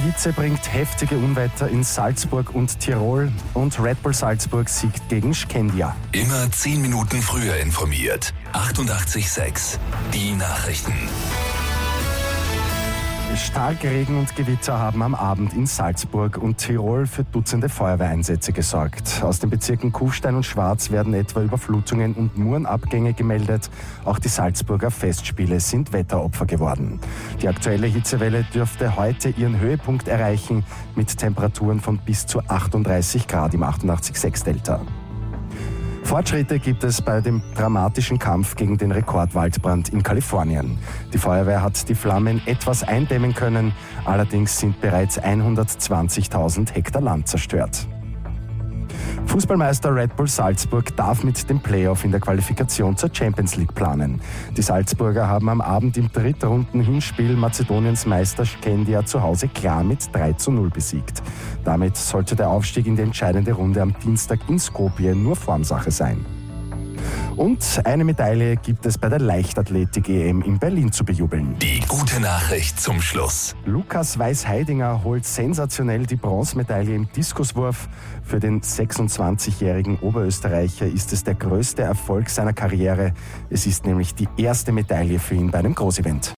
Hitze bringt heftige Unwetter in Salzburg und Tirol und Red Bull Salzburg siegt gegen Skendia. Immer 10 Minuten früher informiert. 88,6. Die Nachrichten. Starkregen und Gewitter haben am Abend in Salzburg und Tirol für Dutzende Feuerwehreinsätze gesorgt. Aus den Bezirken Kufstein und Schwarz werden etwa Überflutungen und Murenabgänge gemeldet. Auch die Salzburger Festspiele sind Wetteropfer geworden. Die aktuelle Hitzewelle dürfte heute ihren Höhepunkt erreichen mit Temperaturen von bis zu 38 Grad im 88,6 Delta. Fortschritte gibt es bei dem dramatischen Kampf gegen den Rekordwaldbrand in Kalifornien. Die Feuerwehr hat die Flammen etwas eindämmen können, allerdings sind bereits 120.000 Hektar Land zerstört. Fußballmeister Red Bull Salzburg darf mit dem Playoff in der Qualifikation zur Champions League planen. Die Salzburger haben am Abend im Drittrunden-Hinspiel Mazedoniens Meister Skendia zu Hause klar mit 3 zu 0 besiegt. Damit sollte der Aufstieg in die entscheidende Runde am Dienstag in Skopje nur Formsache sein. Und eine Medaille gibt es bei der Leichtathletik-EM in Berlin zu bejubeln. Die gute Nachricht zum Schluss. Lukas Weiß-Heidinger holt sensationell die Bronzemedaille im Diskuswurf. Für den 26-jährigen Oberösterreicher ist es der größte Erfolg seiner Karriere. Es ist nämlich die erste Medaille für ihn bei einem Großevent.